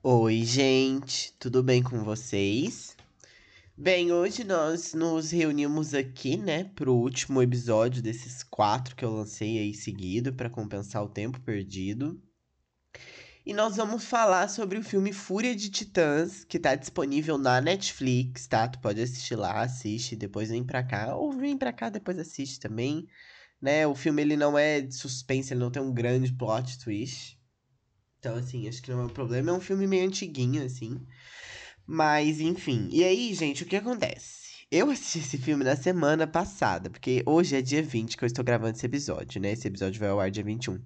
Oi, gente, tudo bem com vocês? Bem, hoje nós nos reunimos aqui, né, pro último episódio desses quatro que eu lancei aí seguido para compensar o tempo perdido. E nós vamos falar sobre o filme Fúria de Titãs, que tá disponível na Netflix, tá? Tu pode assistir lá, assiste, depois vem pra cá, ou vem pra cá, depois assiste também, né? O filme ele não é de suspense, ele não tem um grande plot twist. Então, assim, acho que não é um problema. É um filme meio antiguinho, assim. Mas, enfim. E aí, gente, o que acontece? Eu assisti esse filme na semana passada, porque hoje é dia 20 que eu estou gravando esse episódio, né? Esse episódio vai ao ar dia 21.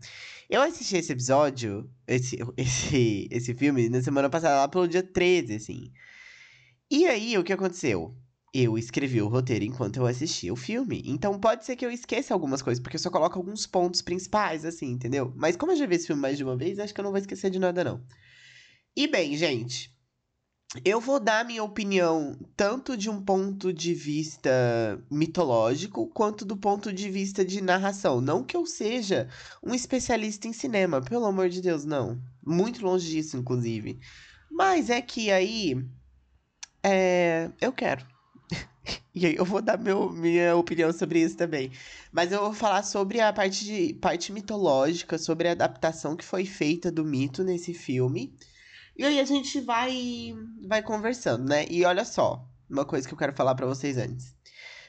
Eu assisti esse episódio, esse, esse, esse filme, na semana passada, lá pelo dia 13, assim. E aí, o que aconteceu? Eu escrevi o roteiro enquanto eu assistia o filme. Então pode ser que eu esqueça algumas coisas, porque eu só coloco alguns pontos principais, assim, entendeu? Mas como eu já vi esse filme mais de uma vez, acho que eu não vou esquecer de nada, não. E bem, gente. Eu vou dar minha opinião tanto de um ponto de vista mitológico quanto do ponto de vista de narração. Não que eu seja um especialista em cinema, pelo amor de Deus, não. Muito longe disso, inclusive. Mas é que aí. É, eu quero. E aí eu vou dar meu, minha opinião sobre isso também. Mas eu vou falar sobre a parte, de, parte mitológica, sobre a adaptação que foi feita do mito nesse filme. E aí a gente vai, vai conversando, né? E olha só, uma coisa que eu quero falar para vocês antes.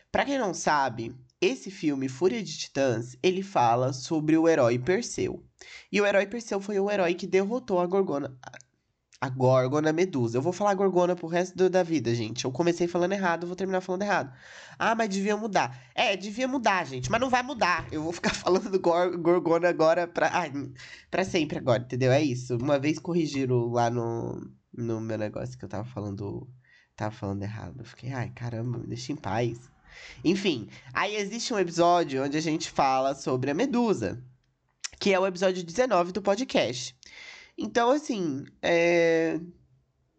Para quem não sabe, esse filme, Fúria de Titãs, ele fala sobre o herói Perseu. E o herói Perseu foi o herói que derrotou a Gorgona, a Gorgona Medusa. Eu vou falar Gorgona pro resto do, da vida, gente. Eu comecei falando errado, vou terminar falando errado. Ah, mas devia mudar. É, devia mudar, gente. Mas não vai mudar. Eu vou ficar falando Gor Gorgona agora pra, ah, pra sempre agora, entendeu? É isso. Uma vez corrigiram lá no, no meu negócio que eu tava falando. Tava falando errado. Eu fiquei, ai, caramba, me deixa em paz. Enfim, aí existe um episódio onde a gente fala sobre a Medusa. Que é o episódio 19 do podcast. Então, assim, é...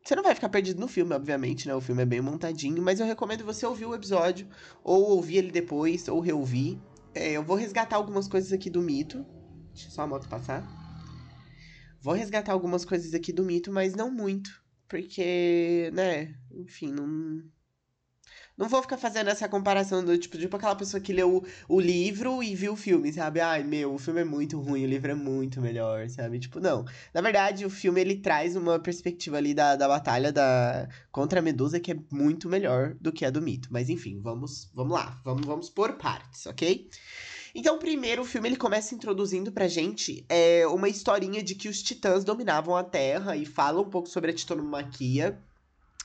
Você não vai ficar perdido no filme, obviamente, né? O filme é bem montadinho, mas eu recomendo você ouvir o episódio, ou ouvir ele depois, ou reouvir. É, eu vou resgatar algumas coisas aqui do mito. Deixa só a moto passar. Vou resgatar algumas coisas aqui do mito, mas não muito. Porque, né, enfim, não, não vou ficar fazendo essa comparação do tipo, tipo aquela pessoa que leu o, o livro e viu o filme, sabe? Ai, meu, o filme é muito ruim, o livro é muito melhor, sabe? Tipo, não. Na verdade, o filme ele traz uma perspectiva ali da, da batalha da contra a Medusa que é muito melhor do que a do mito. Mas enfim, vamos, vamos lá, vamos, vamos por partes, ok? Então, primeiro, o filme ele começa introduzindo pra gente é, uma historinha de que os titãs dominavam a Terra e fala um pouco sobre a titanomaquia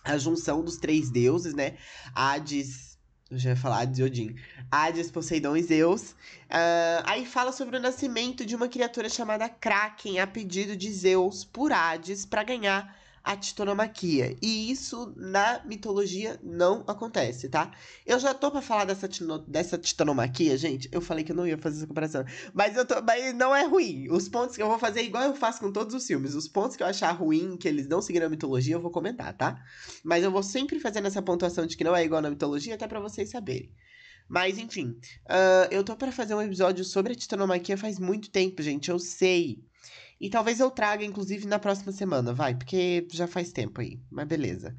a junção dos três deuses, né? Hades. Eu já ia falar Odin. Hades, Poseidon e Zeus. Uh, aí fala sobre o nascimento de uma criatura chamada Kraken a pedido de Zeus por Hades para ganhar a titanomaquia. E isso na mitologia não acontece, tá? Eu já tô pra falar dessa, tino, dessa titanomaquia, gente. Eu falei que eu não ia fazer essa comparação. Mas, eu tô, mas não é ruim. Os pontos que eu vou fazer, igual eu faço com todos os filmes. Os pontos que eu achar ruim, que eles não seguiram a mitologia, eu vou comentar, tá? Mas eu vou sempre fazendo essa pontuação de que não é igual na mitologia, até para vocês saberem. Mas, enfim, uh, eu tô para fazer um episódio sobre a titanomaquia faz muito tempo, gente. Eu sei. E talvez eu traga, inclusive, na próxima semana, vai, porque já faz tempo aí, mas beleza.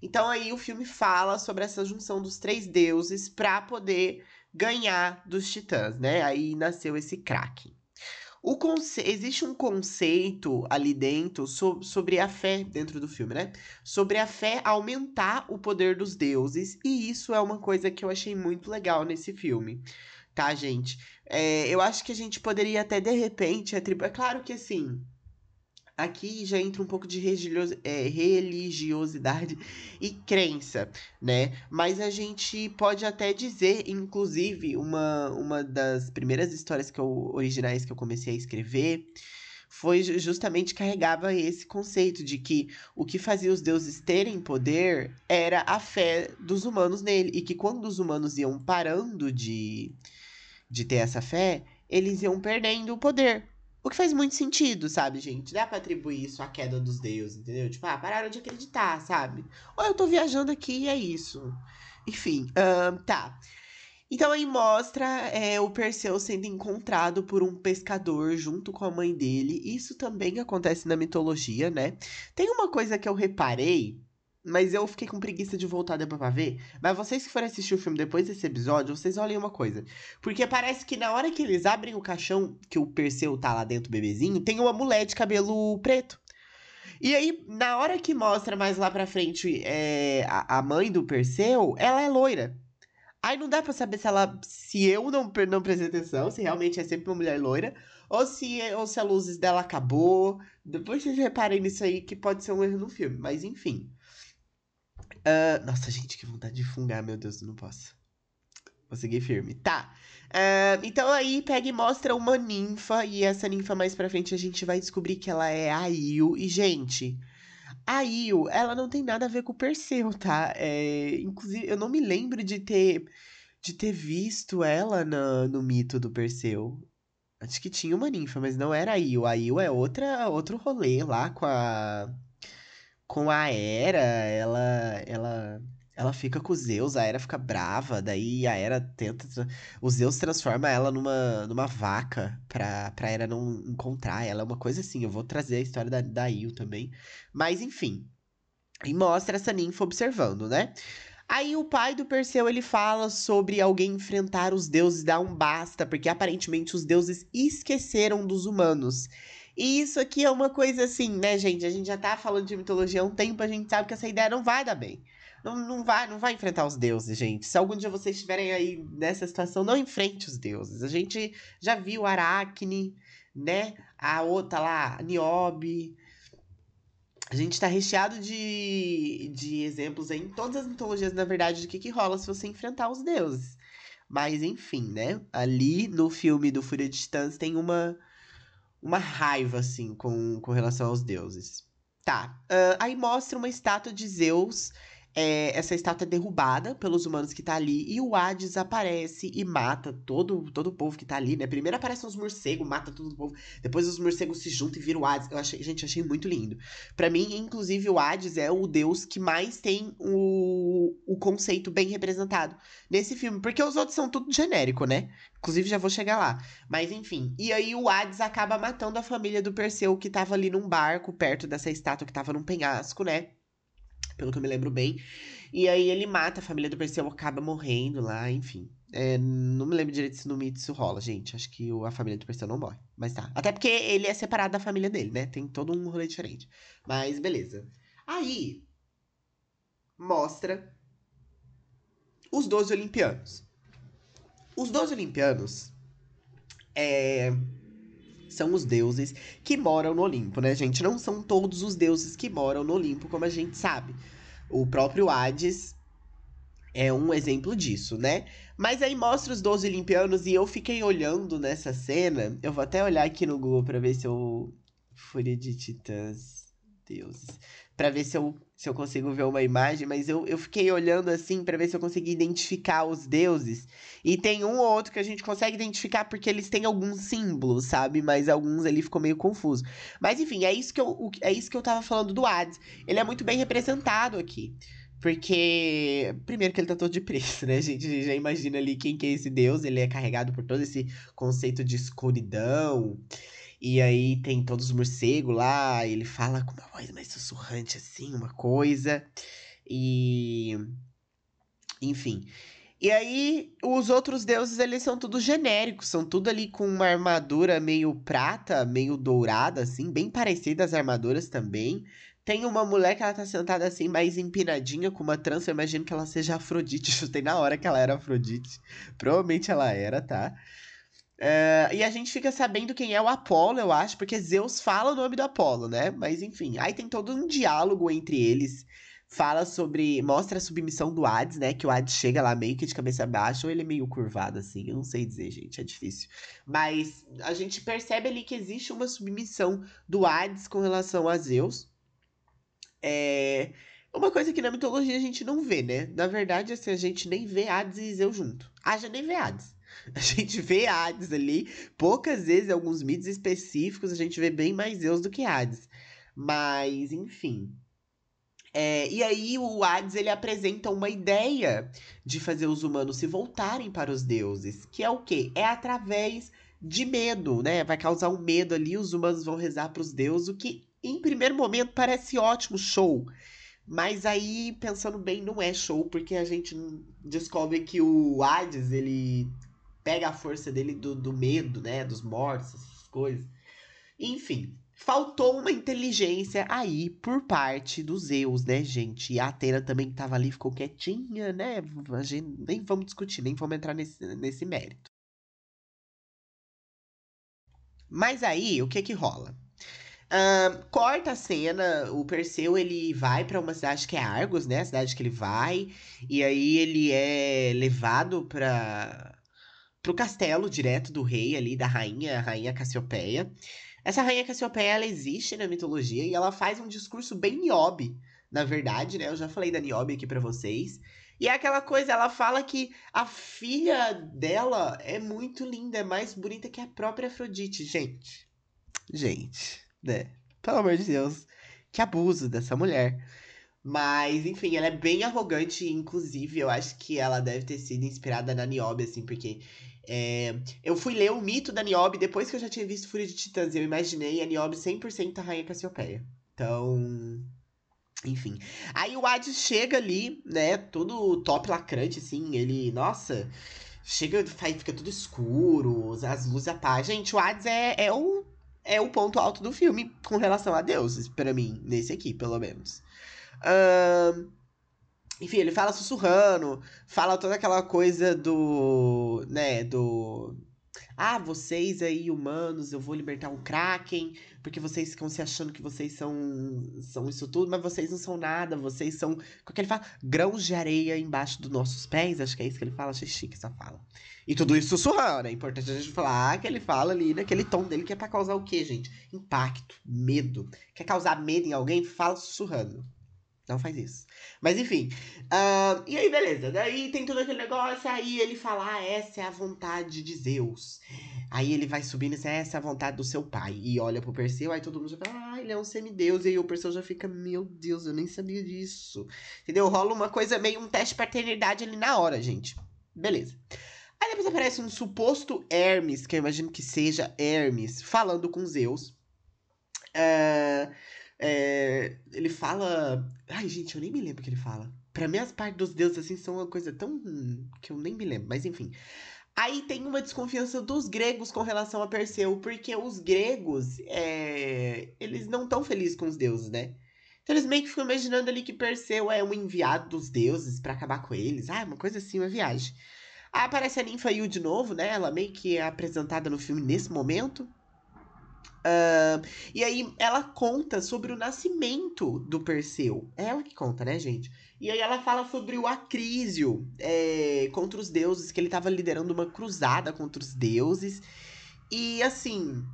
Então aí o filme fala sobre essa junção dos três deuses para poder ganhar dos titãs, né? Aí nasceu esse Kraken. Conce... Existe um conceito ali dentro so... sobre a fé dentro do filme, né? Sobre a fé aumentar o poder dos deuses, e isso é uma coisa que eu achei muito legal nesse filme tá, gente? É, eu acho que a gente poderia até, de repente, atribuir. É claro que assim. Aqui já entra um pouco de é, religiosidade e crença, né? Mas a gente pode até dizer, inclusive, uma, uma das primeiras histórias que eu, originais que eu comecei a escrever foi justamente carregava esse conceito de que o que fazia os deuses terem poder era a fé dos humanos nele e que quando os humanos iam parando de de ter essa fé, eles iam perdendo o poder. O que faz muito sentido, sabe, gente? Dá pra atribuir isso à queda dos deuses, entendeu? Tipo, ah, pararam de acreditar, sabe? Ou eu tô viajando aqui e é isso. Enfim, tá. Então aí mostra é, o Perseu sendo encontrado por um pescador junto com a mãe dele. Isso também acontece na mitologia, né? Tem uma coisa que eu reparei, mas eu fiquei com preguiça de voltar depois pra ver. Mas vocês que forem assistir o filme depois desse episódio, vocês olhem uma coisa. Porque parece que na hora que eles abrem o caixão, que o Perseu tá lá dentro, bebezinho, tem uma mulher de cabelo preto. E aí, na hora que mostra mais lá pra frente é, a, a mãe do Perseu, ela é loira. Aí não dá pra saber se ela. Se eu não, não prestei atenção, se realmente é sempre uma mulher loira, ou se, ou se a luzes dela acabou. Depois vocês reparem nisso aí que pode ser um erro no filme, mas enfim. Uh, nossa, gente, que vontade de fungar, meu Deus, eu não posso. Vou seguir firme. Tá. Uh, então aí pega e mostra uma ninfa, e essa ninfa mais pra frente a gente vai descobrir que ela é a Io. E, gente, a Io, ela não tem nada a ver com o Perseu, tá? É, inclusive, eu não me lembro de ter, de ter visto ela no, no mito do Perseu. Acho que tinha uma ninfa, mas não era a Io. A Io é outra, outro rolê lá com a. Com a Hera. Ela. Ela. Ela fica com os Zeus, a Hera fica brava, daí a Hera tenta. O Zeus transforma ela numa, numa vaca pra, pra Hera não encontrar ela. É uma coisa assim. Eu vou trazer a história da, da Io também. Mas enfim. E mostra essa ninfa observando, né? Aí o pai do Perseu ele fala sobre alguém enfrentar os deuses dar um basta, porque aparentemente os deuses esqueceram dos humanos. E isso aqui é uma coisa assim, né, gente? A gente já tá falando de mitologia há um tempo, a gente sabe que essa ideia não vai dar bem. Não, não, vai, não vai enfrentar os deuses, gente. Se algum dia vocês estiverem aí nessa situação, não enfrente os deuses. A gente já viu Aracne, né? A outra lá, Niobe. A gente tá recheado de, de exemplos aí em todas as mitologias, na verdade, do que, que rola se você enfrentar os deuses. Mas, enfim, né? Ali no filme do Fúria de Titãs tem uma, uma raiva, assim, com, com relação aos deuses. Tá. Uh, aí mostra uma estátua de Zeus é, essa estátua é derrubada pelos humanos que tá ali e o Hades aparece e mata todo, todo o povo que tá ali, né? Primeiro aparecem os morcegos, mata todo o povo, depois os morcegos se juntam e viram o Hades. Eu achei, gente, achei muito lindo. Para mim, inclusive, o Hades é o deus que mais tem o, o conceito bem representado nesse filme, porque os outros são tudo genérico, né? Inclusive, já vou chegar lá. Mas enfim. E aí o Hades acaba matando a família do Perseu que tava ali num barco perto dessa estátua que tava num penhasco, né? Pelo que eu me lembro bem. E aí ele mata a família do Perseu, acaba morrendo lá, enfim. É, não me lembro direito se no mito rola, gente. Acho que a família do Perseu não morre. Mas tá. Até porque ele é separado da família dele, né? Tem todo um rolê diferente. Mas beleza. Aí mostra os 12 olimpianos. Os 12 olimpianos é, são os deuses que moram no Olimpo, né, gente? Não são todos os deuses que moram no Olimpo, como a gente sabe. O próprio Hades é um exemplo disso, né? Mas aí mostra os 12 olimpianos e eu fiquei olhando nessa cena. Eu vou até olhar aqui no Google para ver se eu. Fúria de Titãs. Deuses para ver se eu, se eu consigo ver uma imagem, mas eu, eu fiquei olhando assim para ver se eu consegui identificar os deuses. E tem um ou outro que a gente consegue identificar porque eles têm alguns símbolos, sabe? Mas alguns ali ficou meio confuso. Mas enfim, é isso que eu, é isso que eu tava falando do Hades. Ele é muito bem representado aqui. Porque, primeiro que ele tá todo de preço, né? A gente já imagina ali quem que é esse deus. Ele é carregado por todo esse conceito de escuridão. E aí tem todos os morcegos lá, ele fala com uma voz mais sussurrante assim, uma coisa. E. Enfim. E aí, os outros deuses, eles são tudo genéricos, são tudo ali com uma armadura meio prata, meio dourada, assim, bem parecida às armaduras também. Tem uma mulher que ela tá sentada assim, mais empinadinha, com uma trança. Eu imagino que ela seja Afrodite. Chutei na hora que ela era Afrodite. Provavelmente ela era, tá? Uh, e a gente fica sabendo quem é o Apolo, eu acho, porque Zeus fala o nome do Apolo, né? Mas enfim, aí tem todo um diálogo entre eles. Fala sobre. Mostra a submissão do Hades, né? Que o Hades chega lá meio que de cabeça baixa, ou ele é meio curvado assim. Eu não sei dizer, gente, é difícil. Mas a gente percebe ali que existe uma submissão do Hades com relação a Zeus. É. Uma coisa que na mitologia a gente não vê, né? Na verdade, assim, a gente nem vê Hades e Zeus junto. Haja nem vê Hades. A gente vê Hades ali, poucas vezes, alguns mitos específicos, a gente vê bem mais Zeus do que Hades. Mas, enfim. É, e aí o Hades ele apresenta uma ideia de fazer os humanos se voltarem para os deuses, que é o quê? É através de medo, né? Vai causar um medo ali, os humanos vão rezar para os deuses, o que em primeiro momento parece ótimo, show. Mas aí, pensando bem, não é show, porque a gente descobre que o Hades, ele pega a força dele do, do medo, né? Dos mortos, essas coisas. Enfim, faltou uma inteligência aí por parte dos Zeus, né, gente? E a Atena também que tava ali, ficou quietinha, né? A gente nem vamos discutir, nem vamos entrar nesse, nesse mérito. Mas aí, o que que rola? Uh, corta a cena, o Perseu ele vai para uma cidade que é Argos, né? A cidade que ele vai, e aí ele é levado para pro castelo direto do rei ali, da rainha, a rainha Cassiopeia. Essa rainha Cassiopeia, ela existe na mitologia e ela faz um discurso bem Niobe, na verdade, né? Eu já falei da Niobe aqui para vocês. E é aquela coisa, ela fala que a filha dela é muito linda, é mais bonita que a própria Afrodite, gente. Gente, né? Pelo amor de Deus, que abuso dessa mulher. Mas, enfim, ela é bem arrogante, inclusive, eu acho que ela deve ter sido inspirada na Niobe, assim, porque é, eu fui ler o mito da Niobe depois que eu já tinha visto Fúria de Titãs. Eu imaginei a Niobe 100% a Rainha Cassiopeia. Então. Enfim. Aí o Hades chega ali, né? Todo top lacrante, assim. Ele. Nossa. Chega, fica tudo escuro, as luzes apagam. Gente, o Hades é, é, o, é o ponto alto do filme com relação a deuses, para mim, nesse aqui, pelo menos. Enfim, ele fala sussurrando, fala toda aquela coisa do. né, do. Ah, vocês aí, humanos, eu vou libertar um Kraken, porque vocês ficam se achando que vocês são, são isso tudo, mas vocês não são nada, vocês são. O que ele fala? Grãos de areia embaixo dos nossos pés, acho que é isso que ele fala, achei chique essa fala. E tudo isso sussurrando, é importante a gente falar que ele fala ali naquele tom dele que é pra causar o quê, gente? Impacto, medo. Quer causar medo em alguém? Fala sussurrando. Não faz isso. Mas enfim. Uh, e aí, beleza. Daí tem todo aquele negócio. Aí ele fala: ah, essa é a vontade de Zeus. Aí ele vai subindo e essa é a vontade do seu pai. E olha pro Perseu. Aí todo mundo já fala: ah, ele é um semideus. E aí o Perseu já fica: meu Deus, eu nem sabia disso. Entendeu? Rola uma coisa meio um teste de paternidade ali na hora, gente. Beleza. Aí depois aparece um suposto Hermes, que eu imagino que seja Hermes, falando com Zeus. Uh, é, ele fala. Ai, gente, eu nem me lembro o que ele fala. Pra mim, as partes dos deuses, assim, são uma coisa tão. que eu nem me lembro, mas enfim. Aí tem uma desconfiança dos gregos com relação a Perseu, porque os gregos, é, eles não estão felizes com os deuses, né? Então eles meio que ficam imaginando ali que Perseu é um enviado dos deuses para acabar com eles. Ah, uma coisa assim, uma viagem. Aí aparece a ninfa Yu de novo, né? Ela meio que é apresentada no filme nesse momento. Uh, e aí ela conta sobre o nascimento do Perseu. É ela que conta, né, gente? E aí ela fala sobre o Acrísio é, contra os deuses, que ele estava liderando uma cruzada contra os deuses. E assim.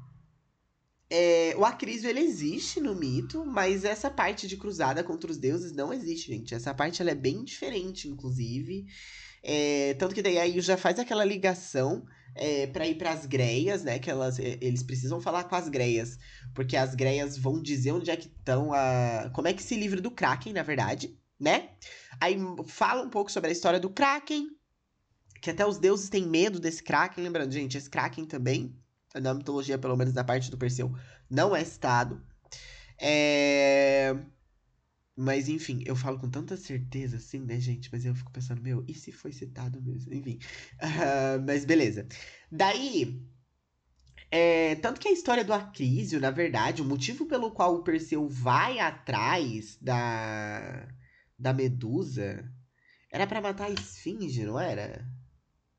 É, o Acrísio ele existe no mito, mas essa parte de cruzada contra os deuses não existe, gente. Essa parte ela é bem diferente, inclusive. É, tanto que daí aí já faz aquela ligação é, para ir para as greias, né? Que elas, eles precisam falar com as greias, porque as greias vão dizer onde é que estão a, como é que se livra do Kraken, na verdade, né? Aí fala um pouco sobre a história do Kraken, que até os deuses têm medo desse Kraken, lembrando, gente, esse Kraken também, na mitologia, pelo menos na parte do Perseu, não é citado. É... Mas enfim, eu falo com tanta certeza assim, né, gente? Mas eu fico pensando, meu, e se foi citado mesmo? Enfim. Uh, mas beleza. Daí. É, tanto que a história do Acrísio, na verdade, o motivo pelo qual o Perseu vai atrás da. da Medusa era para matar a Esfinge, não era?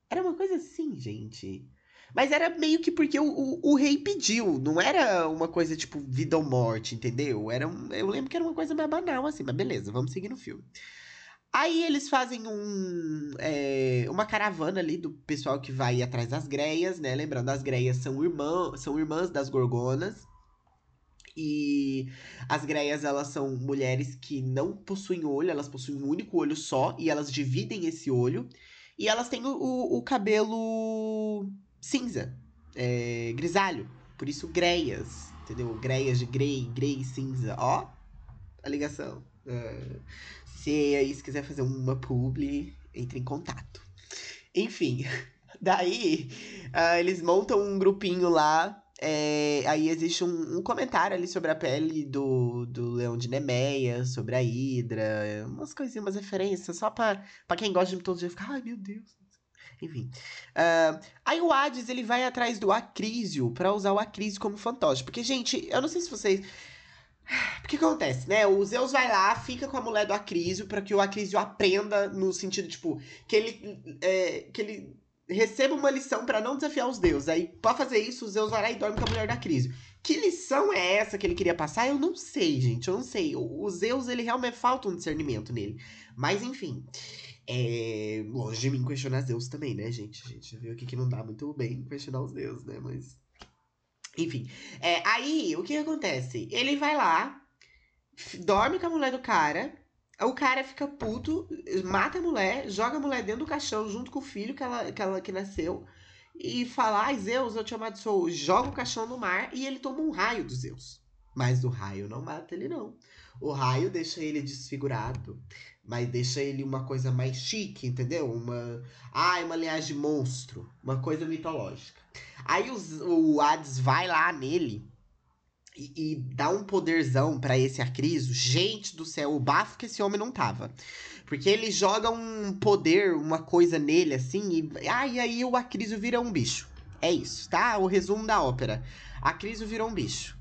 Era uma coisa assim, gente. Mas era meio que porque o, o, o, rei pediu, não era uma coisa tipo vida ou morte, entendeu? Era um, eu lembro que era uma coisa mais banal, assim, mas beleza, vamos seguir no filme. Aí eles fazem um, é, uma caravana ali do pessoal que vai atrás das greias, né? Lembrando, as greias são, irmã, são irmãs das gorgonas. E as greias, elas são mulheres que não possuem olho, elas possuem um único olho só, e elas dividem esse olho. E elas têm o, o, o cabelo cinza, é, grisalho. Por isso, greias, entendeu? Greias de grey, grey cinza, ó. a ligação. Uh, se aí se quiser fazer uma publi, entre em contato. Enfim, daí uh, eles montam um grupinho lá. É, aí existe um, um, comentário ali sobre a pele do, do Leão de Nemeia, sobre a Hidra, umas coisinhas, umas referências, só pra quem gosta de mitologia ficar, ai meu Deus. Enfim. Uh, aí o Hades, ele vai atrás do Acrísio para usar o Acrísio como fantoche. Porque, gente, eu não sei se vocês. O que acontece, né? O Zeus vai lá, fica com a mulher do Acrísio para que o Acrísio aprenda no sentido, tipo, que ele, é, que ele receba uma lição para não desafiar os deuses. Aí, pra fazer isso, o Zeus vai lá e dorme com a mulher do Acrísio. Que lição é essa que ele queria passar? Eu não sei, gente. Eu não sei. O, o Zeus, ele realmente falta um discernimento nele. Mas, enfim. É, longe de mim questionar Deus também, né, gente? A gente viu aqui que não dá muito bem questionar os deuses, né? Mas. Enfim. É, aí, o que acontece? Ele vai lá, dorme com a mulher do cara. O cara fica puto, mata a mulher, joga a mulher dentro do caixão junto com o filho que ela que, ela, que nasceu. E fala, ai Zeus, eu te amaldiçoo. Joga o caixão no mar e ele toma um raio do Zeus. Mas o raio não mata ele, não. O raio deixa ele desfigurado mas deixa ele uma coisa mais chique, entendeu? Uma. Ah, uma linhagem de monstro. Uma coisa mitológica. Aí os, o Hades vai lá nele e, e dá um poderzão para esse Acriso. Gente do céu, o bafo que esse homem não tava. Porque ele joga um poder, uma coisa nele assim, e, ah, e aí o Acriso vira um bicho. É isso, tá? O resumo da ópera. Acriso virou um bicho.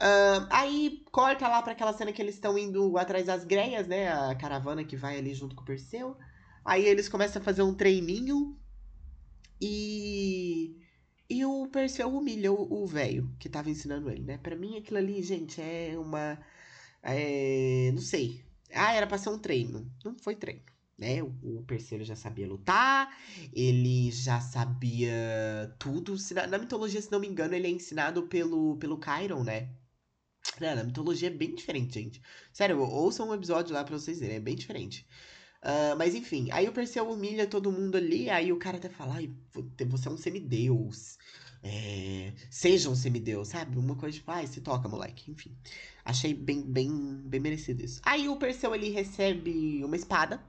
Uh, aí corta lá para aquela cena que eles estão indo atrás das greias, né? A caravana que vai ali junto com o Perseu. Aí eles começam a fazer um treininho e. E o Perseu humilha o velho que tava ensinando ele, né? Pra mim aquilo ali, gente, é uma. É, não sei. Ah, era pra ser um treino. Não foi treino. Né? O, Perseu já sabia lutar, ele já sabia tudo. Na, na mitologia, se não me engano, ele é ensinado pelo, pelo Chiron, né? Cara, a mitologia é bem diferente, gente. Sério, ouçam um episódio lá pra vocês verem, é bem diferente. Uh, mas enfim, aí o Perseu humilha todo mundo ali, aí o cara até fala, ai, você é um semideus. É, seja um semideus, sabe? Uma coisa tipo, ai, se toca, moleque. Enfim, achei bem, bem, bem merecido isso. Aí o Perseu, ele recebe uma espada,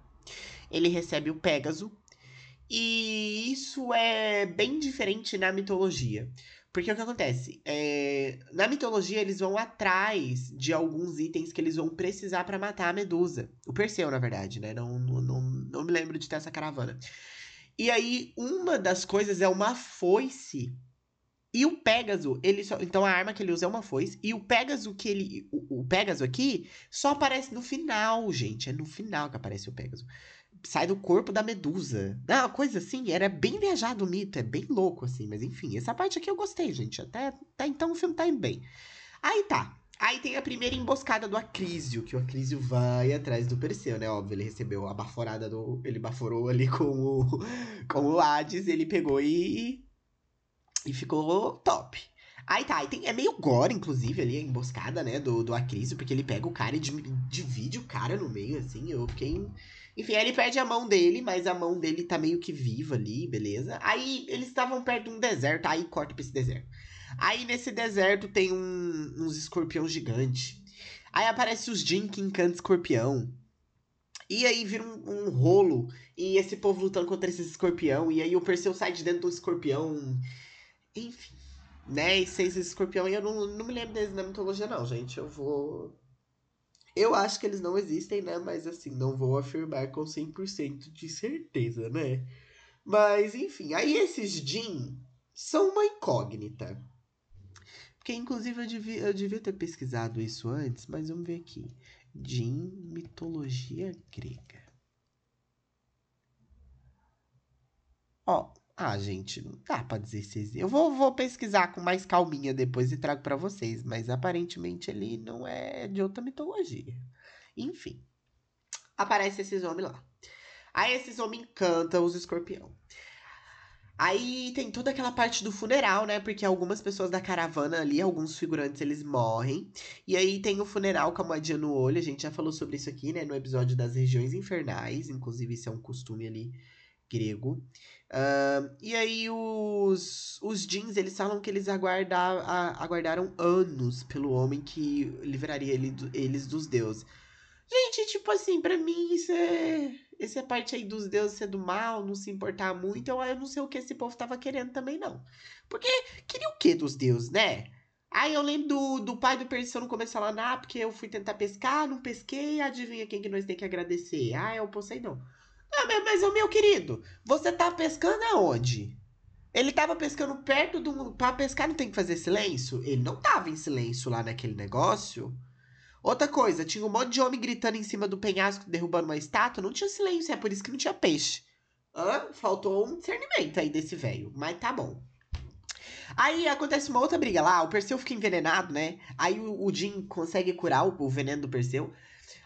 ele recebe o Pégaso, e isso é bem diferente na mitologia. Porque o que acontece? É, na mitologia, eles vão atrás de alguns itens que eles vão precisar para matar a Medusa. O Perseu, na verdade, né? Não, não, não, me lembro de ter essa caravana. E aí, uma das coisas é uma foice. E o Pégaso, ele só, então a arma que ele usa é uma foice. E o Pégaso que ele. O, o Pégaso aqui só aparece no final, gente. É no final que aparece o Pégaso sai do corpo da medusa. Uma coisa assim, era bem viajado o mito, é bem louco, assim, mas enfim, essa parte aqui eu gostei, gente. Até, até então o filme tá indo bem. Aí tá. Aí tem a primeira emboscada do Acrísio, que o Acrísio vai atrás do Perseu, né? Óbvio, ele recebeu a baforada do. Ele baforou ali com o, com o Hades, ele pegou e. E ficou top. Aí tá, aí tem, é meio gore, inclusive, ali, a emboscada, né, do, do Acrísio, porque ele pega o cara e divide o cara no meio, assim. Eu fiquei enfim, aí ele perde a mão dele, mas a mão dele tá meio que viva ali, beleza? Aí eles estavam perto de um deserto, aí corta pra esse deserto. Aí nesse deserto tem um, uns escorpião gigante. Aí aparece os Jin que encanta escorpião. E aí vira um, um, rolo. E esse povo lutando contra esse escorpião. E aí o Perseu sai de dentro do escorpião. Enfim. Né? E seis escorpião. E eu não, não me lembro deles na mitologia, não, gente. Eu vou eu acho que eles não existem, né? Mas assim, não vou afirmar com 100% de certeza, né? Mas enfim, aí esses Jin são uma incógnita. Porque inclusive eu devia, eu devia ter pesquisado isso antes, mas vamos ver aqui. Jin, mitologia grega. Ó, ah, gente, não dá pra dizer se. Eu vou, vou pesquisar com mais calminha depois e trago para vocês, mas aparentemente ele não é de outra mitologia. Enfim, aparece esses homens lá. Aí esses homens encantam os escorpião. Aí tem toda aquela parte do funeral, né? Porque algumas pessoas da caravana ali, alguns figurantes, eles morrem. E aí tem o funeral com a moedinha no olho. A gente já falou sobre isso aqui, né? No episódio das regiões infernais. Inclusive, isso é um costume ali grego. Uh, e aí os, os jeans, eles falam que eles aguarda, a, aguardaram anos pelo homem que livraria ele, eles dos deuses. Gente, tipo assim, para mim isso é. Essa parte aí dos deuses ser do mal, não se importar muito, eu, eu não sei o que esse povo tava querendo também, não. Porque queria o que dos deuses, né? Aí eu lembro do, do pai do Perseu no começo falando, ah, porque eu fui tentar pescar, não pesquei, adivinha quem que nós tem que agradecer? Ah, é o Poseidon. Ah, mas, o meu querido, você tá pescando aonde? Ele tava pescando perto do. Pra pescar não tem que fazer silêncio? Ele não tava em silêncio lá naquele negócio. Outra coisa, tinha um monte de homem gritando em cima do penhasco, derrubando uma estátua, não tinha silêncio, é por isso que não tinha peixe. Hã? Faltou um discernimento aí desse velho, mas tá bom. Aí acontece uma outra briga lá, o Perseu fica envenenado, né? Aí o, o Jim consegue curar o, o veneno do Perseu.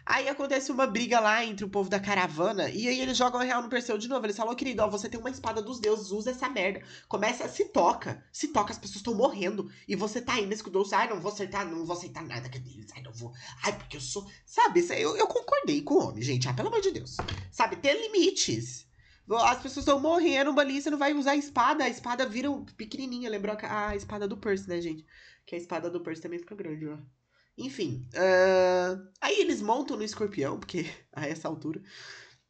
Aí acontece uma briga lá entre o povo da caravana. E aí eles jogam a real no Perseu de novo. Eles falam, querido, ó, você tem uma espada dos deuses, usa essa merda. Começa, se toca. Se toca, as pessoas estão morrendo. E você tá aí nesse doce. Ai, não vou acertar, não vou aceitar nada que deles. Ai, não vou. Ai, porque eu sou. Sabe, eu, eu concordei com o homem, gente. Ah, pelo amor de Deus. Sabe, ter limites. As pessoas estão morrendo ali, você não vai usar a espada. A espada vira pequenininha. Lembrou a, a espada do Percy, né, gente? Que a espada do Percy também fica grande, ó. Enfim, uh, aí eles montam no escorpião, porque a essa altura.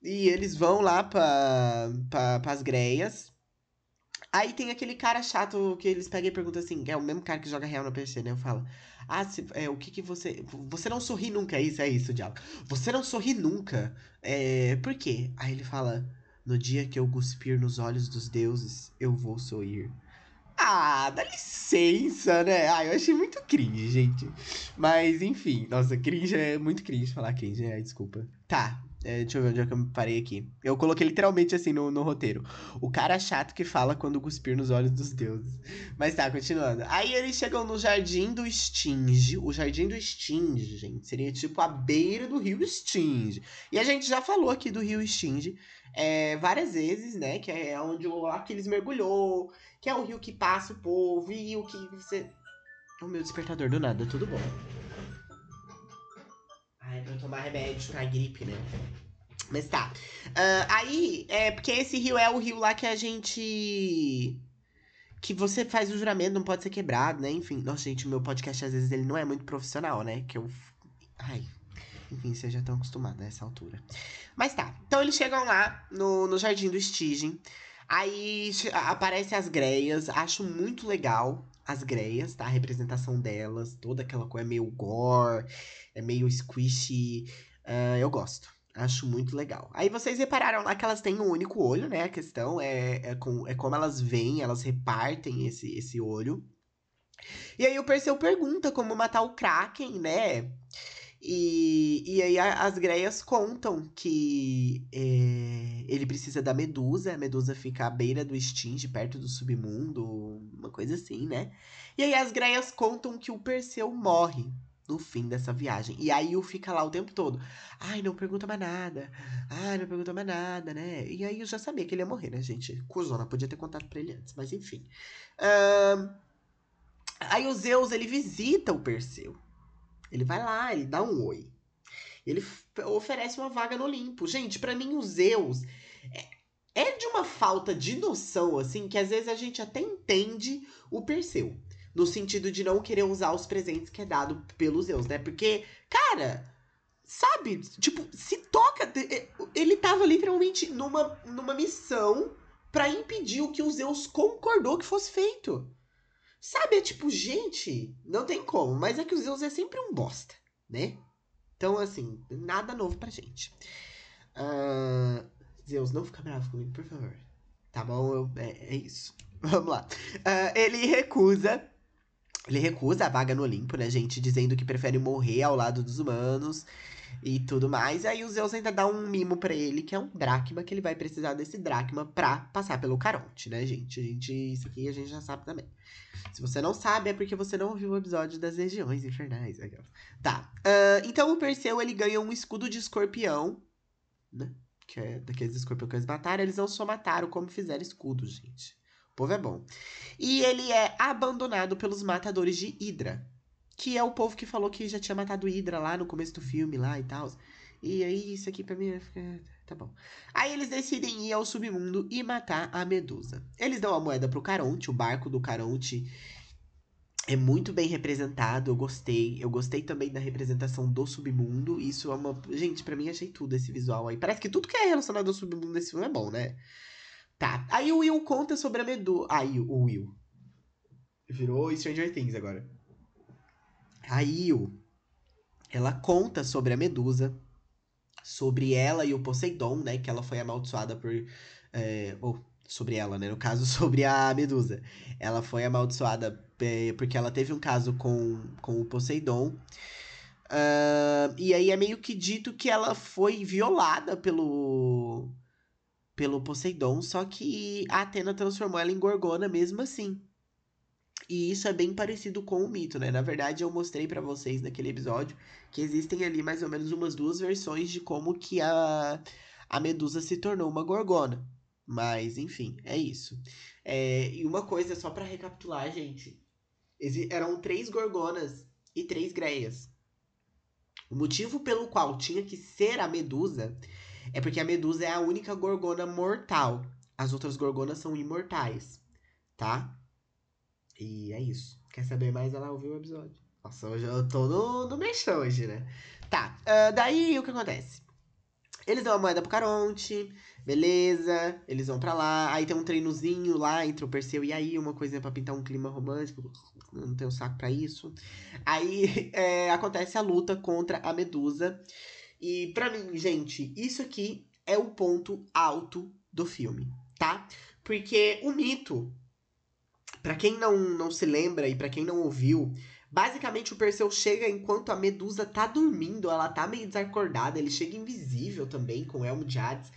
E eles vão lá pra, pra, pras greias. Aí tem aquele cara chato que eles pegam e perguntam assim, é o mesmo cara que joga real no PC, né? Eu falo, ah, se, é, o que que você... Você não sorri nunca, é isso, é isso, diabo. Você não sorri nunca. É, por quê? Aí ele fala, no dia que eu cuspir nos olhos dos deuses, eu vou sorrir. Ah, dá licença, né? Ah, eu achei muito cringe, gente. Mas, enfim. Nossa, cringe é muito cringe falar cringe, é, desculpa. Tá, é, deixa eu ver onde é que eu me parei aqui. Eu coloquei literalmente assim no, no roteiro. O cara chato que fala quando cuspir nos olhos dos deuses. Mas tá, continuando. Aí eles chegam no Jardim do Stinge. O Jardim do Stinge, gente, seria tipo a beira do rio Stinge. E a gente já falou aqui do rio Stinge é, várias vezes, né? Que é onde o Aquiles mergulhou, que é o rio que passa o povo e o que você. O meu despertador do nada, tudo bom. Ai, pra tomar remédio pra gripe, né? Mas tá. Uh, aí, é porque esse rio é o rio lá que a gente. Que você faz o juramento, não pode ser quebrado, né? Enfim. Nossa, gente, o meu podcast às vezes ele não é muito profissional, né? Que eu. Ai. Enfim, já estão acostumados a essa altura. Mas tá. Então eles chegam lá no, no Jardim do Stygian. Aí aparecem as greias. Acho muito legal as greias, tá? A representação delas. Toda aquela coisa é meio gore, é meio squishy. Uh, eu gosto. Acho muito legal. Aí vocês repararam lá que elas têm um único olho, né? A questão é, é, com, é como elas veem, elas repartem esse, esse olho. E aí o Perseu pergunta como matar o Kraken, né? E, e aí as greias contam que é, ele precisa da Medusa, a Medusa fica à beira do Stinge, perto do submundo, uma coisa assim, né? E aí as greias contam que o Perseu morre no fim dessa viagem. E aí o fica lá o tempo todo. Ai, não pergunta mais nada. Ai, não pergunta mais nada, né? E aí eu já sabia que ele ia morrer, né, gente? Cusona, podia ter contado pra ele antes, mas enfim. Uh... Aí o Zeus, ele visita o Perseu. Ele vai lá, ele dá um oi. Ele oferece uma vaga no Olimpo. Gente, para mim, os Zeus é, é de uma falta de noção, assim, que às vezes a gente até entende o Perseu. No sentido de não querer usar os presentes que é dado pelos Zeus, né? Porque, cara, sabe? Tipo, se toca. É, ele tava literalmente numa, numa missão para impedir o que o Zeus concordou que fosse feito. Sabe, é tipo, gente, não tem como, mas é que o Zeus é sempre um bosta, né? Então, assim, nada novo pra gente. Uh, Zeus, não fica bravo comigo, por favor. Tá bom? Eu, é, é, isso. Vamos lá. Uh, ele recusa. Ele recusa a vaga no Olimpo, né, gente? Dizendo que prefere morrer ao lado dos humanos e tudo mais. Aí o Zeus ainda dá um mimo para ele, que é um dracma, que ele vai precisar desse dracma pra passar pelo Caronte, né, gente? A gente, isso aqui a gente já sabe também. Se você não sabe, é porque você não ouviu o episódio das regiões infernais. Tá. Uh, então o Perseu, ele ganha um escudo de escorpião, né? Que é daqueles escorpiões que eles mataram. Eles não só mataram, como fizeram escudo, gente. O povo é bom. E ele é abandonado pelos matadores de Hidra. Que é o povo que falou que já tinha matado Hydra lá no começo do filme lá e tal. E aí, isso aqui pra mim fica. Tá bom. Aí eles decidem ir ao submundo e matar a Medusa. Eles dão a moeda pro Caronte, o barco do Caronte é muito bem representado, eu gostei. Eu gostei também da representação do submundo. Isso é uma. Gente, para mim achei tudo esse visual aí. Parece que tudo que é relacionado ao submundo nesse filme é bom, né? Tá. Aí o Will conta sobre a Medusa. Aí o Will. Virou Stranger Things agora. Aí o. Ela conta sobre a Medusa. Sobre ela e o Poseidon, né? Que ela foi amaldiçoada por. É, ou, sobre ela, né? No caso, sobre a Medusa. Ela foi amaldiçoada é, porque ela teve um caso com, com o Poseidon. Uh, e aí é meio que dito que ela foi violada pelo pelo Poseidon, só que a Atena transformou ela em Gorgona mesmo assim. E isso é bem parecido com o mito, né? Na verdade, eu mostrei para vocês naquele episódio que existem ali mais ou menos umas duas versões de como que a, a Medusa se tornou uma Gorgona. Mas, enfim, é isso. É, e uma coisa, só para recapitular, gente. Eram três Gorgonas e três Greias. O motivo pelo qual tinha que ser a Medusa é porque a Medusa é a única Gorgona mortal. As outras Gorgonas são imortais, tá? E é isso. Quer saber mais? Ela ouviu o episódio. Nossa, hoje eu tô no, no mexão hoje, né? Tá, uh, daí o que acontece? Eles dão a moeda pro Caronte, beleza, eles vão para lá, aí tem um treinozinho lá entre o Perseu e aí, uma coisinha pra pintar um clima romântico, não tenho saco para isso. Aí é, acontece a luta contra a Medusa, e para mim, gente, isso aqui é o ponto alto do filme, tá? Porque o mito, para quem não, não se lembra e para quem não ouviu, Basicamente, o Perseu chega enquanto a Medusa tá dormindo, ela tá meio desacordada, ele chega invisível também com o Elmo de Hades.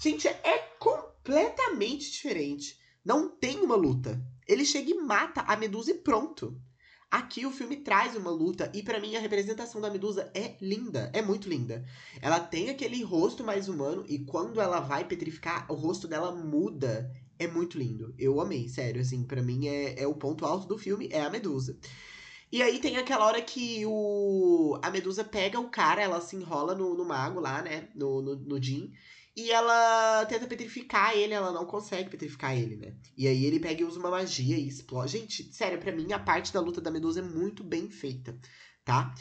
Gente, é completamente diferente. Não tem uma luta. Ele chega e mata a Medusa e pronto. Aqui o filme traz uma luta e para mim a representação da Medusa é linda, é muito linda. Ela tem aquele rosto mais humano e quando ela vai petrificar, o rosto dela muda. É muito lindo. Eu amei, sério, assim, para mim é, é o ponto alto do filme, é a Medusa. E aí tem aquela hora que o a Medusa pega o cara, ela se enrola no, no mago lá, né? No, no, no Jin. E ela tenta petrificar ele, ela não consegue petrificar ele, né? E aí ele pega e usa uma magia e explode. Gente, sério, para mim a parte da luta da Medusa é muito bem feita, tá?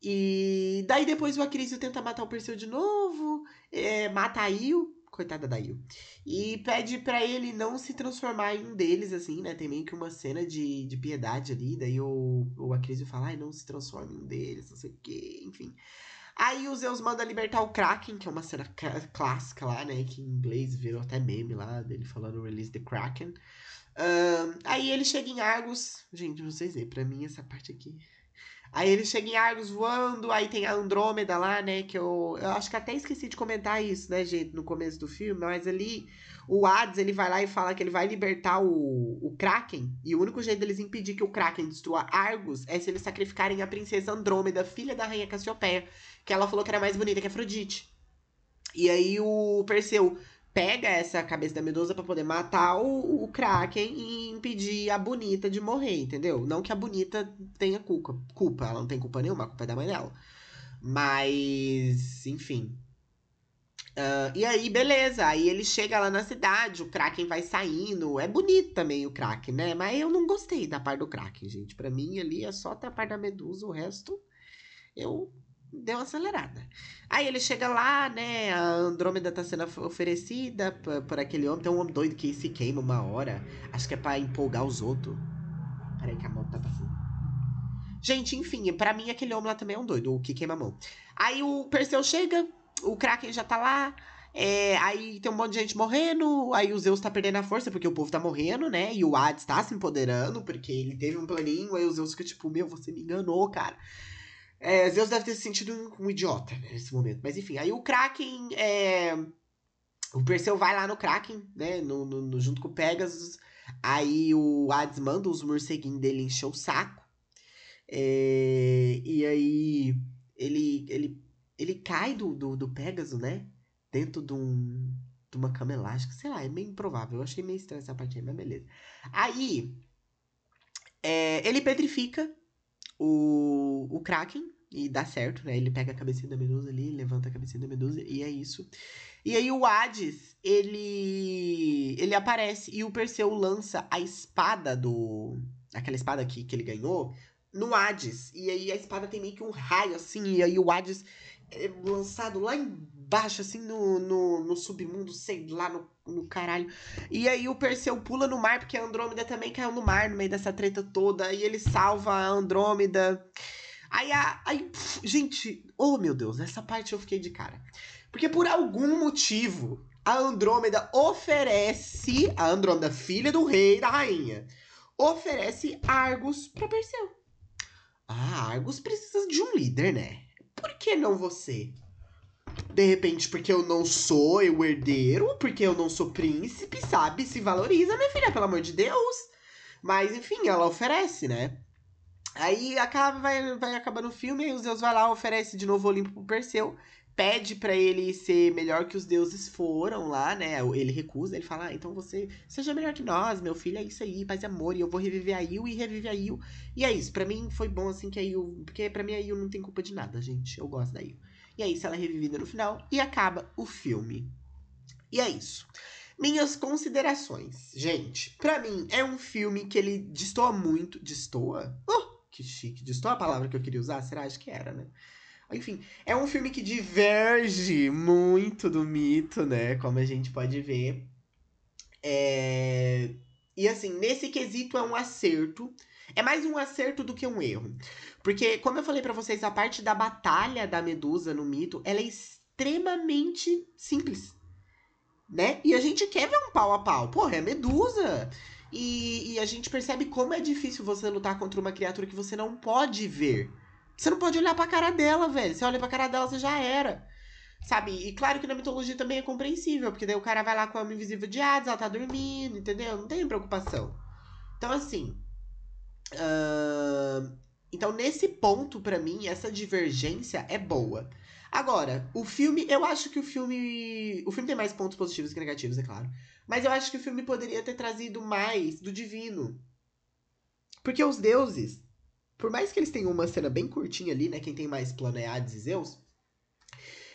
E daí depois o Acrisio tenta matar o Perseu de novo, é, mata a Io, coitada da Yu. E pede para ele não se transformar em um deles, assim, né? Tem meio que uma cena de, de piedade ali. Daí o, o Acrisio fala, ai, não se transforme em um deles, não sei o quê, enfim. Aí o Zeus manda libertar o Kraken, que é uma cena clássica lá, né? Que em inglês virou até meme lá, dele falando release the Kraken. Um, aí ele chega em Argos. Gente, vocês verem, pra mim essa parte aqui Aí ele chega em Argos voando, aí tem a Andrômeda lá, né? Que eu, eu acho que até esqueci de comentar isso, né, gente, no começo do filme, mas ali o Hades ele vai lá e fala que ele vai libertar o, o Kraken, e o único jeito deles impedir que o Kraken destrua Argos é se eles sacrificarem a princesa Andrômeda, filha da rainha Cassiopeia, que ela falou que era mais bonita que Afrodite. E aí o Perseu pega essa cabeça da Medusa para poder matar o, o, Kraken e impedir a Bonita de morrer, entendeu? Não que a Bonita tenha culpa, culpa, ela não tem culpa nenhuma, a culpa é da mãe dela. Mas, enfim. Uh, e aí, beleza. Aí ele chega lá na cidade, o Kraken vai saindo. É bonito também o Kraken, né? Mas eu não gostei da parte do Kraken, gente. Para mim ali é só até a parte da Medusa, o resto eu deu acelerada. Aí ele chega lá, né? A Andrômeda tá sendo oferecida por, por aquele homem. Tem um homem doido que se queima uma hora. Acho que é pra empolgar os outros. Peraí que a moto tá passando. Gente, enfim, para mim aquele homem lá também é um doido, o que queima a mão. Aí o Perseu chega, o Kraken já tá lá. É, aí tem um monte de gente morrendo, aí o Zeus tá perdendo a força porque o povo tá morrendo, né? E o Hades tá se empoderando porque ele teve um planinho, aí o Zeus fica tipo, meu, você me enganou, cara. É, Zeus deve ter se sentido um, idiota né, nesse momento. Mas enfim, aí o Kraken. É... O Perseu vai lá no Kraken, né? No, no, no, junto com o Pegasus. Aí o Hades manda os morceguinhos dele encher o saco. É... E aí ele, ele, ele cai do, do, do Pegasus, né? Dentro de, um, de uma cama elástica. Sei lá, é meio improvável. Eu achei meio estranha essa parte aí, mas beleza. Aí é, ele petrifica o, o Kraken, e dá certo, né? Ele pega a cabecinha da Medusa ali, levanta a cabecinha da Medusa e é isso. E aí o Hades, ele ele aparece e o Perseu lança a espada do aquela espada que, que ele ganhou no Hades. E aí a espada tem meio que um raio assim, e aí o Hades é lançado lá embaixo assim no, no, no submundo, sei lá, no, no caralho. E aí o Perseu pula no mar porque a Andrômeda também caiu no mar no meio dessa treta toda e ele salva a Andrômeda. Aí, a, aí pff, gente, oh meu Deus, nessa parte eu fiquei de cara. Porque por algum motivo, a Andrômeda oferece, a Andrômeda, filha do rei e da rainha, oferece Argos pra Perseu. Ah, Argos precisa de um líder, né? Por que não você? De repente, porque eu não sou o herdeiro, porque eu não sou príncipe, sabe? Se valoriza, minha filha, pelo amor de Deus. Mas, enfim, ela oferece, né? Aí acaba, vai, vai acabando o filme, aí os deuses vai lá, oferece de novo o Olimpo pro Perseu, pede para ele ser melhor que os deuses foram lá, né? Ele recusa, ele fala, ah, então você seja melhor que nós, meu filho, é isso aí, paz e amor, e eu vou reviver a Il e reviver a Il. E é isso, para mim foi bom assim que a Il, porque para mim a Il não tem culpa de nada, gente, eu gosto da Il. E é isso, ela é revivida no final e acaba o filme. E é isso. Minhas considerações. Gente, para mim é um filme que ele destoa muito. Destoa? Oh, que chique. Destoa a palavra que eu queria usar? Será? Acho que era, né? Enfim, é um filme que diverge muito do mito, né? Como a gente pode ver. É... E assim, nesse quesito é um acerto. É mais um acerto do que um erro. Porque, como eu falei para vocês, a parte da batalha da Medusa no mito, ela é extremamente simples. Né? E a gente quer ver um pau a pau. Porra, é Medusa. E, e a gente percebe como é difícil você lutar contra uma criatura que você não pode ver. Você não pode olhar pra cara dela, velho. Você olha pra cara dela, você já era. Sabe? E claro que na mitologia também é compreensível, porque daí o cara vai lá com a alma invisível de Hades, ela tá dormindo, entendeu? Não tem preocupação. Então, assim. Uh... Então, nesse ponto, para mim, essa divergência é boa. Agora, o filme, eu acho que o filme. O filme tem mais pontos positivos que negativos, é claro. Mas eu acho que o filme poderia ter trazido mais do divino. Porque os deuses, por mais que eles tenham uma cena bem curtinha ali, né? Quem tem mais plano é Hades e Zeus.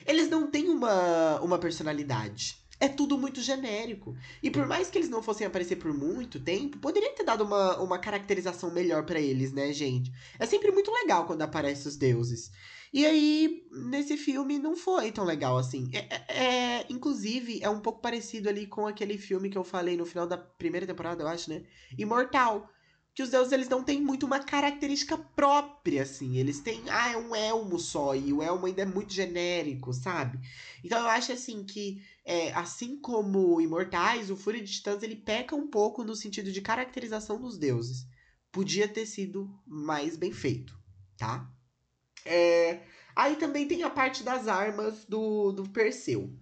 Eles não têm uma, uma personalidade. É tudo muito genérico. E por mais que eles não fossem aparecer por muito tempo, poderia ter dado uma, uma caracterização melhor para eles, né, gente? É sempre muito legal quando aparecem os deuses. E aí, nesse filme, não foi tão legal assim. É, é, é, inclusive, é um pouco parecido ali com aquele filme que eu falei no final da primeira temporada, eu acho, né? Imortal que os deuses eles não têm muito uma característica própria, assim. Eles têm, ah, é um elmo só, e o elmo ainda é muito genérico, sabe? Então eu acho, assim, que é, assim como Imortais, o Fúria de Titãs, ele peca um pouco no sentido de caracterização dos deuses. Podia ter sido mais bem feito, tá? É, aí também tem a parte das armas do, do Perseu.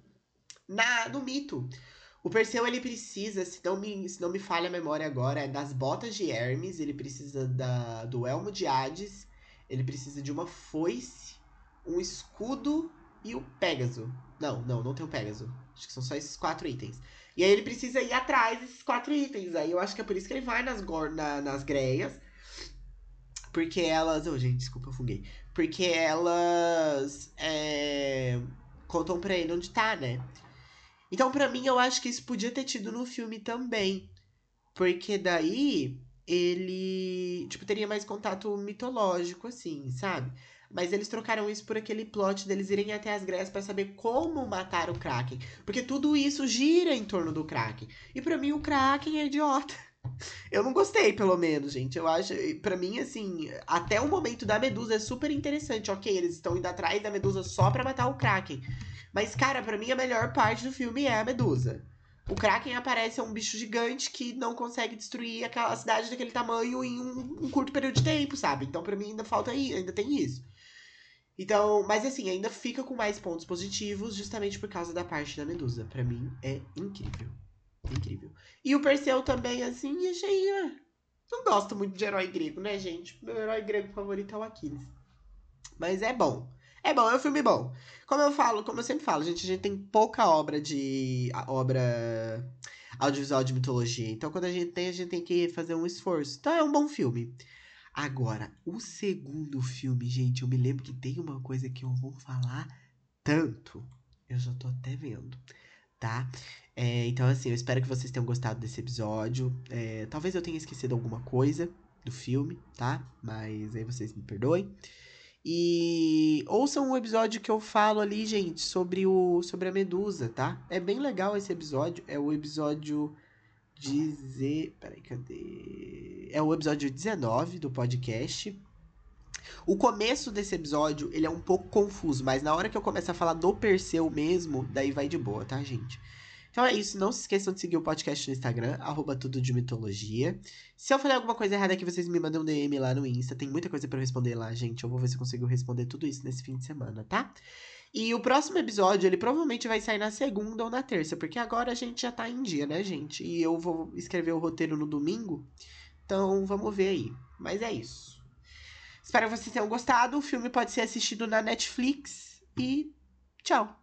Na, no mito, o Perseu, ele precisa, se não me, se não me falha a memória agora, é das botas de Hermes, ele precisa da, do elmo de Hades, ele precisa de uma foice, um escudo e o Pégaso. Não, não, não tem o Pégaso. Acho que são só esses quatro itens. E aí ele precisa ir atrás desses quatro itens. Aí eu acho que é por isso que ele vai nas, na, nas greias. Porque elas. Oh, gente, desculpa, eu funguei. Porque elas. É, contam pra ele onde tá, né? Então, para mim, eu acho que isso podia ter tido no filme também. Porque daí ele, tipo, teria mais contato mitológico, assim, sabe? Mas eles trocaram isso por aquele plot deles irem até as Grécias para saber como matar o Kraken. Porque tudo isso gira em torno do Kraken. E para mim o Kraken é idiota. Eu não gostei, pelo menos, gente. Eu acho, para mim, assim, até o momento da Medusa é super interessante. Ok, eles estão indo atrás da Medusa só pra matar o Kraken. Mas, cara, para mim a melhor parte do filme é a Medusa. O Kraken aparece é um bicho gigante que não consegue destruir aquela cidade daquele tamanho em um, um curto período de tempo, sabe? Então, para mim, ainda falta aí, ainda tem isso. Então, mas assim, ainda fica com mais pontos positivos justamente por causa da parte da Medusa. Para mim é incrível. Incrível. E o Perseu também, assim, achei. Ah, não gosto muito de herói grego, né, gente? Meu herói grego favorito é o Aquiles. Mas é bom. É bom, é um filme bom. Como eu falo, como eu sempre falo, gente, a gente tem pouca obra de. obra audiovisual de mitologia. Então, quando a gente tem, a gente tem que fazer um esforço. Então, é um bom filme. Agora, o segundo filme, gente, eu me lembro que tem uma coisa que eu vou falar tanto. Eu já tô até vendo, tá? É, então, assim, eu espero que vocês tenham gostado desse episódio. É, talvez eu tenha esquecido alguma coisa do filme, tá? Mas aí vocês me perdoem. E ouçam o episódio que eu falo ali, gente, sobre o sobre a Medusa, tá? É bem legal esse episódio. É o episódio dizer. Peraí, cadê? É o episódio 19 do podcast. O começo desse episódio, ele é um pouco confuso, mas na hora que eu começar a falar do Perseu mesmo, daí vai de boa, tá, gente? Então é isso, não se esqueçam de seguir o podcast no Instagram, arroba tudo de mitologia. Se eu falei alguma coisa errada aqui, vocês me mandam um DM lá no Insta, tem muita coisa para responder lá, gente. Eu vou ver se eu consigo responder tudo isso nesse fim de semana, tá? E o próximo episódio, ele provavelmente vai sair na segunda ou na terça, porque agora a gente já tá em dia, né, gente? E eu vou escrever o roteiro no domingo, então vamos ver aí. Mas é isso. Espero que vocês tenham gostado. O filme pode ser assistido na Netflix e tchau!